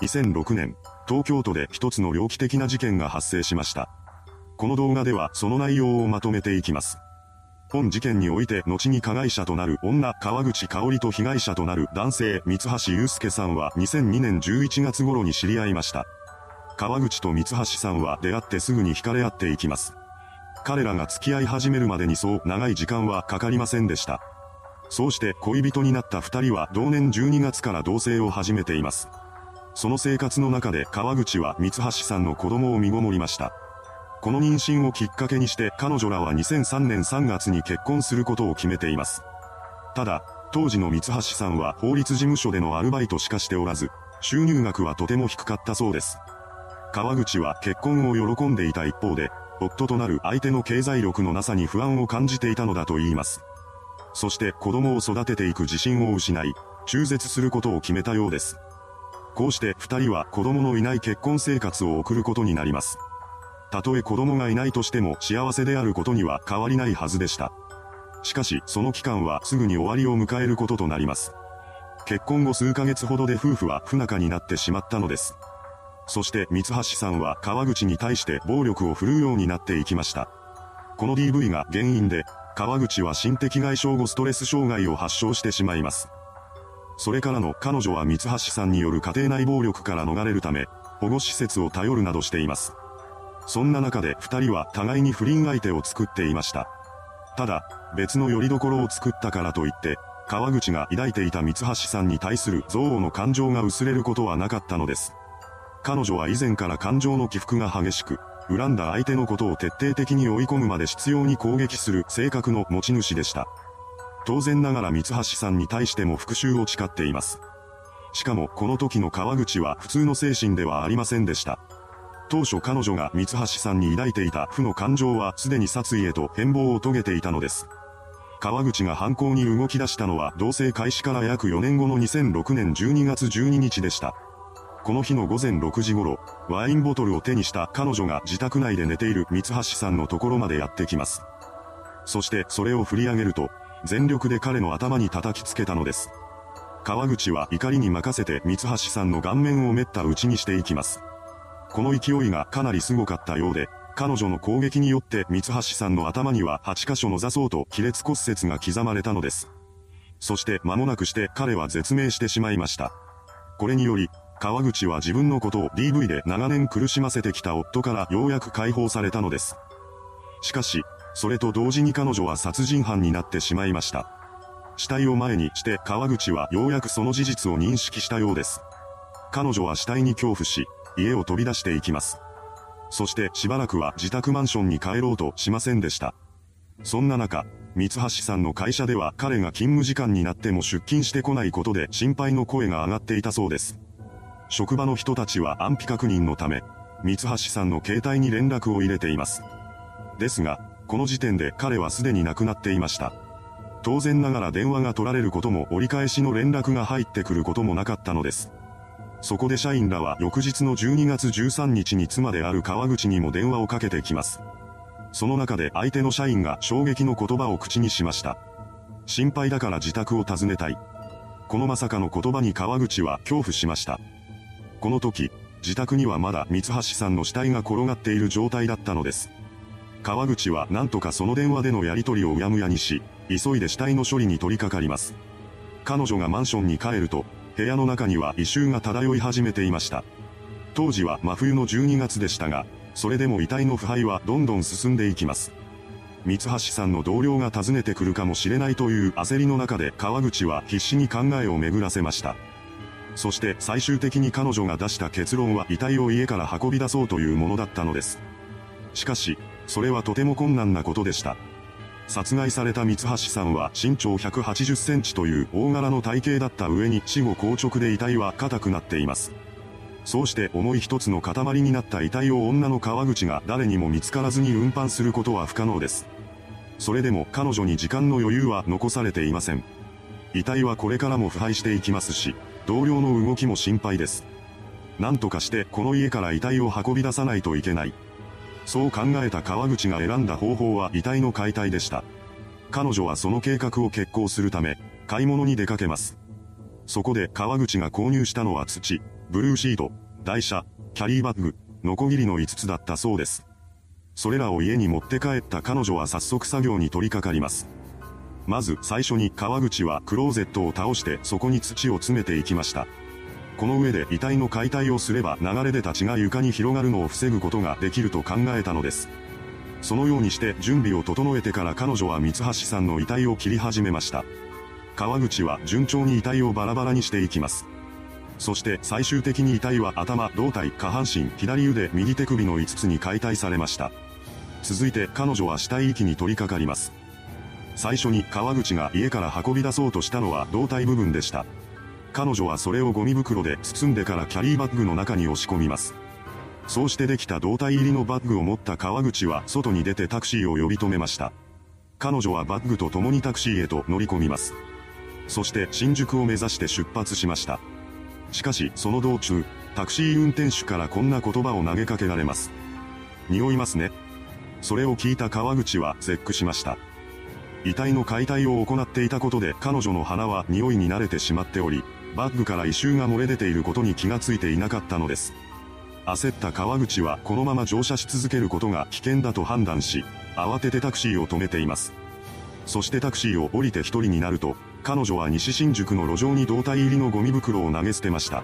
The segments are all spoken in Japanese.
2006年、東京都で一つの猟奇的な事件が発生しました。この動画ではその内容をまとめていきます。本事件において後に加害者となる女川口香織と被害者となる男性三橋祐介さんは2002年11月頃に知り合いました。川口と三橋さんは出会ってすぐに惹かれ合っていきます。彼らが付き合い始めるまでにそう長い時間はかかりませんでした。そうして恋人になった二人は同年12月から同棲を始めています。その生活の中で川口は三橋さんの子供を身ごもりました。この妊娠をきっかけにして彼女らは2003年3月に結婚することを決めています。ただ、当時の三橋さんは法律事務所でのアルバイトしかしておらず、収入額はとても低かったそうです。川口は結婚を喜んでいた一方で、夫となる相手の経済力のなさに不安を感じていたのだと言います。そして子供を育てていく自信を失い、中絶することを決めたようです。こうして二人は子供のいない結婚生活を送ることになります。たとえ子供がいないとしても幸せであることには変わりないはずでした。しかし、その期間はすぐに終わりを迎えることとなります。結婚後数ヶ月ほどで夫婦は不仲になってしまったのです。そして三橋さんは川口に対して暴力を振るうようになっていきました。この DV が原因で、川口は心的外傷後ストレス障害を発症してしまいます。それからの彼女は三橋さんによる家庭内暴力から逃れるため、保護施設を頼るなどしています。そんな中で二人は互いに不倫相手を作っていました。ただ、別の拠り所を作ったからといって、川口が抱いていた三橋さんに対する憎悪の感情が薄れることはなかったのです。彼女は以前から感情の起伏が激しく、恨んだ相手のことを徹底的に追い込むまで執拗に攻撃する性格の持ち主でした。当然ながら三橋さんに対しても復讐を誓っています。しかもこの時の川口は普通の精神ではありませんでした。当初彼女が三橋さんに抱いていた負の感情はすでに殺意へと変貌を遂げていたのです。川口が犯行に動き出したのは同棲開始から約4年後の2006年12月12日でした。この日の午前6時頃、ワインボトルを手にした彼女が自宅内で寝ている三橋さんのところまでやってきます。そしてそれを振り上げると、全力で彼の頭に叩きつけたのです。川口は怒りに任せて三橋さんの顔面をめった打ちにしていきます。この勢いがかなりすごかったようで、彼女の攻撃によって三橋さんの頭には8箇所の座層と亀裂骨折が刻まれたのです。そして間もなくして彼は絶命してしまいました。これにより、川口は自分のことを DV で長年苦しませてきた夫からようやく解放されたのです。しかし、それと同時に彼女は殺人犯になってしまいました。死体を前にして川口はようやくその事実を認識したようです。彼女は死体に恐怖し、家を飛び出していきます。そしてしばらくは自宅マンションに帰ろうとしませんでした。そんな中、三橋さんの会社では彼が勤務時間になっても出勤してこないことで心配の声が上がっていたそうです。職場の人たちは安否確認のため、三橋さんの携帯に連絡を入れています。ですが、この時点で彼はすでに亡くなっていました。当然ながら電話が取られることも折り返しの連絡が入ってくることもなかったのです。そこで社員らは翌日の12月13日に妻である川口にも電話をかけてきます。その中で相手の社員が衝撃の言葉を口にしました。心配だから自宅を訪ねたい。このまさかの言葉に川口は恐怖しました。この時、自宅にはまだ三橋さんの死体が転がっている状態だったのです。川口は何とかその電話でのやり取りをうやむやにし、急いで死体の処理に取り掛かります。彼女がマンションに帰ると、部屋の中には異臭が漂い始めていました。当時は真冬の12月でしたが、それでも遺体の腐敗はどんどん進んでいきます。三橋さんの同僚が訪ねてくるかもしれないという焦りの中で川口は必死に考えを巡らせました。そして最終的に彼女が出した結論は遺体を家から運び出そうというものだったのです。しかし、それはとても困難なことでした。殺害された三橋さんは身長180センチという大柄の体型だった上に死後硬直で遺体は硬くなっています。そうして重い一つの塊になった遺体を女の川口が誰にも見つからずに運搬することは不可能です。それでも彼女に時間の余裕は残されていません。遺体はこれからも腐敗していきますし、同僚の動きも心配です。何とかしてこの家から遺体を運び出さないといけない。そう考えた川口が選んだ方法は遺体の解体でした。彼女はその計画を決行するため、買い物に出かけます。そこで川口が購入したのは土、ブルーシート、台車、キャリーバッグ、ノコギリの5つだったそうです。それらを家に持って帰った彼女は早速作業に取り掛かります。まず最初に川口はクローゼットを倒してそこに土を詰めていきました。この上で遺体の解体をすれば流れ出た血が床に広がるのを防ぐことができると考えたのです。そのようにして準備を整えてから彼女は三橋さんの遺体を切り始めました。川口は順調に遺体をバラバラにしていきます。そして最終的に遺体は頭、胴体、下半身、左腕、右手首の5つに解体されました。続いて彼女は死体遺棄に取り掛かります。最初に川口が家から運び出そうとしたのは胴体部分でした。彼女はそれをゴミ袋で包んでからキャリーバッグの中に押し込みます。そうしてできた胴体入りのバッグを持った川口は外に出てタクシーを呼び止めました。彼女はバッグと共にタクシーへと乗り込みます。そして新宿を目指して出発しました。しかしその道中、タクシー運転手からこんな言葉を投げかけられます。匂いますね。それを聞いた川口は絶句しました。遺体の解体を行っていたことで彼女の鼻は匂いに慣れてしまっており、バッグから異臭が漏れ出ていることに気がついていなかったのです。焦った川口はこのまま乗車し続けることが危険だと判断し、慌ててタクシーを止めています。そしてタクシーを降りて一人になると、彼女は西新宿の路上に胴体入りのゴミ袋を投げ捨てました。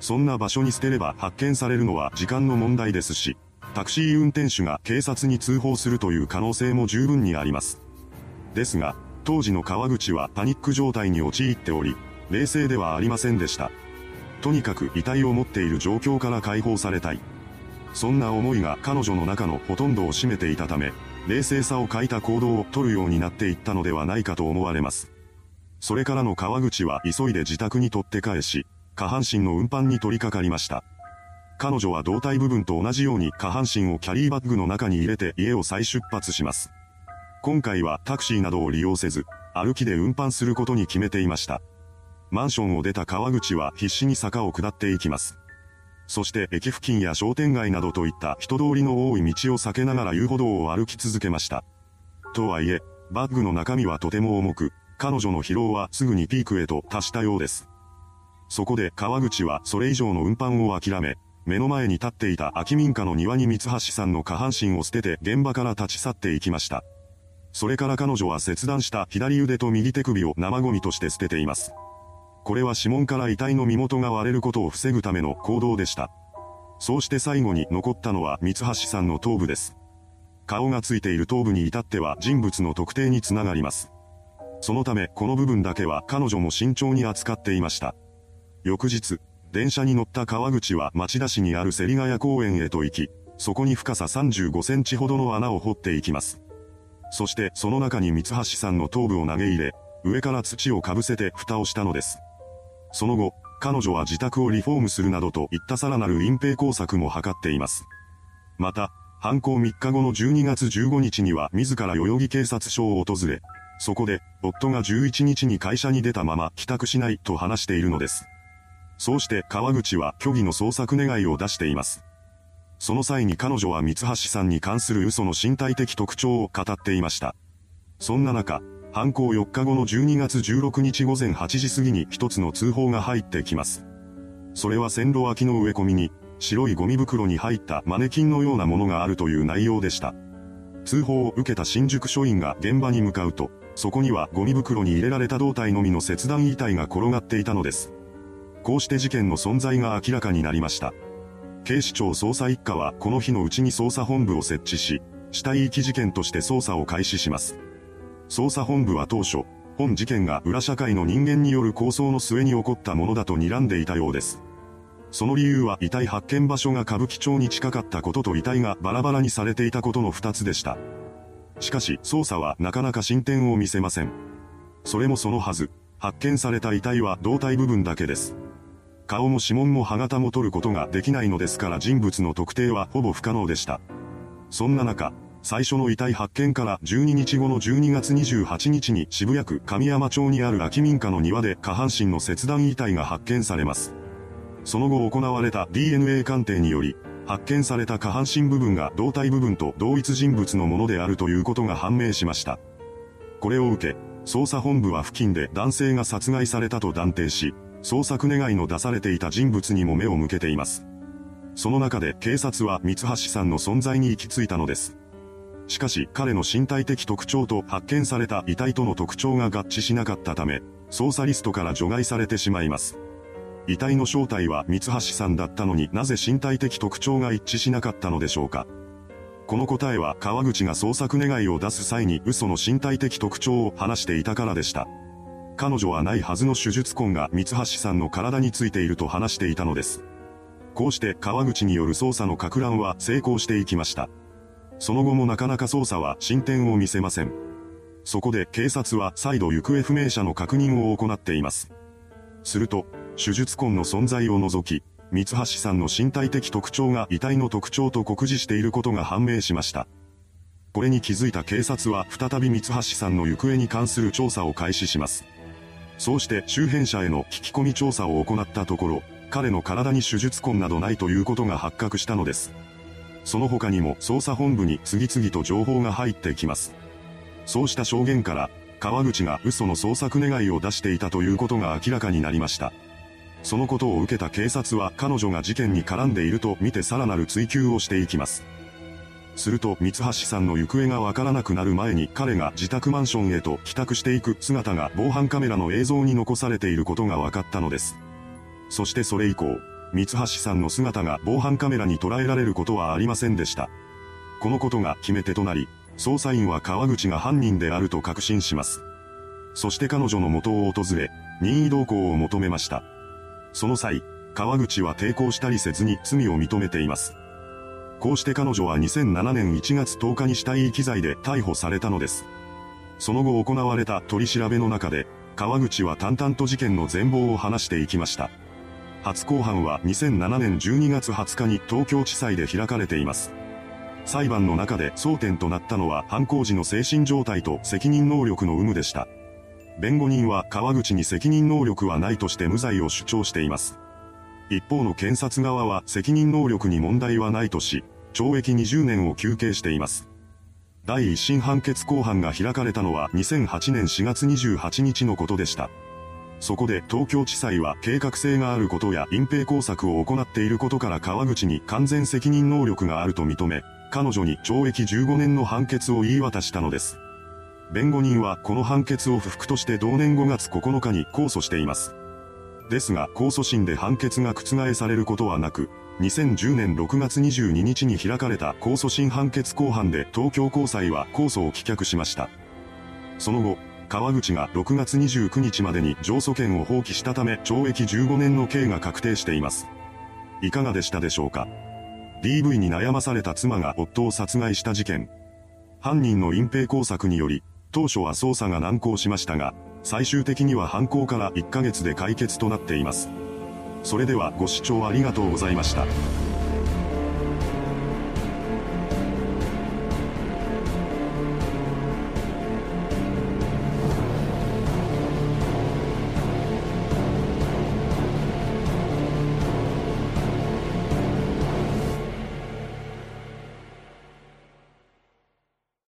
そんな場所に捨てれば発見されるのは時間の問題ですし、タクシー運転手が警察に通報するという可能性も十分にあります。ですが、当時の川口はパニック状態に陥っており、冷静ではありませんでした。とにかく遺体を持っている状況から解放されたい。そんな思いが彼女の中のほとんどを占めていたため、冷静さを欠いた行動を取るようになっていったのではないかと思われます。それからの川口は急いで自宅に取って返し、下半身の運搬に取り掛かりました。彼女は胴体部分と同じように下半身をキャリーバッグの中に入れて家を再出発します。今回はタクシーなどを利用せず、歩きで運搬することに決めていました。マンションを出た川口は必死に坂を下っていきます。そして駅付近や商店街などといった人通りの多い道を避けながら遊歩道を歩き続けました。とはいえ、バッグの中身はとても重く、彼女の疲労はすぐにピークへと達したようです。そこで川口はそれ以上の運搬を諦め、目の前に立っていた空き民家の庭に三橋さんの下半身を捨てて現場から立ち去っていきました。それから彼女は切断した左腕と右手首を生ゴミとして捨てています。これは指紋から遺体の身元が割れることを防ぐための行動でした。そうして最後に残ったのは三橋さんの頭部です。顔がついている頭部に至っては人物の特定につながります。そのためこの部分だけは彼女も慎重に扱っていました。翌日、電車に乗った川口は町田市にある芹ヶ谷公園へと行き、そこに深さ35センチほどの穴を掘っていきます。そしてその中に三橋さんの頭部を投げ入れ、上から土をかぶせて蓋をしたのです。その後、彼女は自宅をリフォームするなどといったさらなる隠蔽工作も図っています。また、犯行3日後の12月15日には自ら代々木警察署を訪れ、そこで、夫が11日に会社に出たまま帰宅しないと話しているのです。そうして川口は虚偽の捜索願いを出しています。その際に彼女は三橋さんに関する嘘の身体的特徴を語っていました。そんな中、犯行4日後の12月16日午前8時過ぎに一つの通報が入ってきます。それは線路脇の植え込みに、白いゴミ袋に入ったマネキンのようなものがあるという内容でした。通報を受けた新宿署員が現場に向かうと、そこにはゴミ袋に入れられた胴体のみの切断遺体が転がっていたのです。こうして事件の存在が明らかになりました。警視庁捜査一課はこの日のうちに捜査本部を設置し、死体遺棄事件として捜査を開始します。捜査本部は当初、本事件が裏社会の人間による構想の末に起こったものだと睨んでいたようです。その理由は遺体発見場所が歌舞伎町に近かったことと遺体がバラバラにされていたことの二つでした。しかし、捜査はなかなか進展を見せません。それもそのはず、発見された遺体は胴体部分だけです。顔も指紋も歯型も取ることができないのですから人物の特定はほぼ不可能でした。そんな中、最初の遺体発見から12日後の12月28日に渋谷区神山町にある空き民家の庭で下半身の切断遺体が発見されます。その後行われた DNA 鑑定により、発見された下半身部分が胴体部分と同一人物のものであるということが判明しました。これを受け、捜査本部は付近で男性が殺害されたと断定し、捜索願いの出されていた人物にも目を向けています。その中で警察は三橋さんの存在に行き着いたのです。しかし彼の身体的特徴と発見された遺体との特徴が合致しなかったため、捜査リストから除外されてしまいます。遺体の正体は三橋さんだったのになぜ身体的特徴が一致しなかったのでしょうか。この答えは川口が捜索願いを出す際に嘘の身体的特徴を話していたからでした。彼女はないはずの手術痕が三橋さんの体についていると話していたのです。こうして川口による捜査の格乱は成功していきました。その後もなかなか捜査は進展を見せません。そこで警察は再度行方不明者の確認を行っています。すると、手術痕の存在を除き、三橋さんの身体的特徴が遺体の特徴と酷似していることが判明しました。これに気づいた警察は再び三橋さんの行方に関する調査を開始します。そうして周辺者への聞き込み調査を行ったところ、彼の体に手術痕などないということが発覚したのです。その他にも捜査本部に次々と情報が入ってきます。そうした証言から、川口が嘘の捜索願いを出していたということが明らかになりました。そのことを受けた警察は彼女が事件に絡んでいると見てさらなる追及をしていきます。すると三橋さんの行方がわからなくなる前に彼が自宅マンションへと帰宅していく姿が防犯カメラの映像に残されていることが分かったのです。そしてそれ以降、三橋さんの姿が防犯カメラに捉えられることはありませんでした。このことが決め手となり、捜査員は川口が犯人であると確信します。そして彼女の元を訪れ、任意同行を求めました。その際、川口は抵抗したりせずに罪を認めています。こうして彼女は2007年1月10日に死体遺棄罪で逮捕されたのです。その後行われた取り調べの中で、川口は淡々と事件の全貌を話していきました。初公判は2007年12月20日に東京地裁で開かれています。裁判の中で争点となったのは犯行時の精神状態と責任能力の有無でした。弁護人は川口に責任能力はないとして無罪を主張しています。一方の検察側は責任能力に問題はないとし、懲役20年を求刑しています。第一審判決公判が開かれたのは2008年4月28日のことでした。そこで東京地裁は計画性があることや隠蔽工作を行っていることから川口に完全責任能力があると認め、彼女に懲役15年の判決を言い渡したのです。弁護人はこの判決を不服として同年5月9日に控訴しています。ですが控訴審で判決が覆されることはなく、2010年6月22日に開かれた控訴審判決公判で東京高裁は控訴を棄却しました。その後、川口が6月29日までに上訴権を放棄したため懲役15年の刑が確定しています。いかがでしたでしょうか ?DV に悩まされた妻が夫を殺害した事件。犯人の隠蔽工作により、当初は捜査が難航しましたが、最終的には犯行から1ヶ月で解決となっています。それではご視聴ありがとうございました。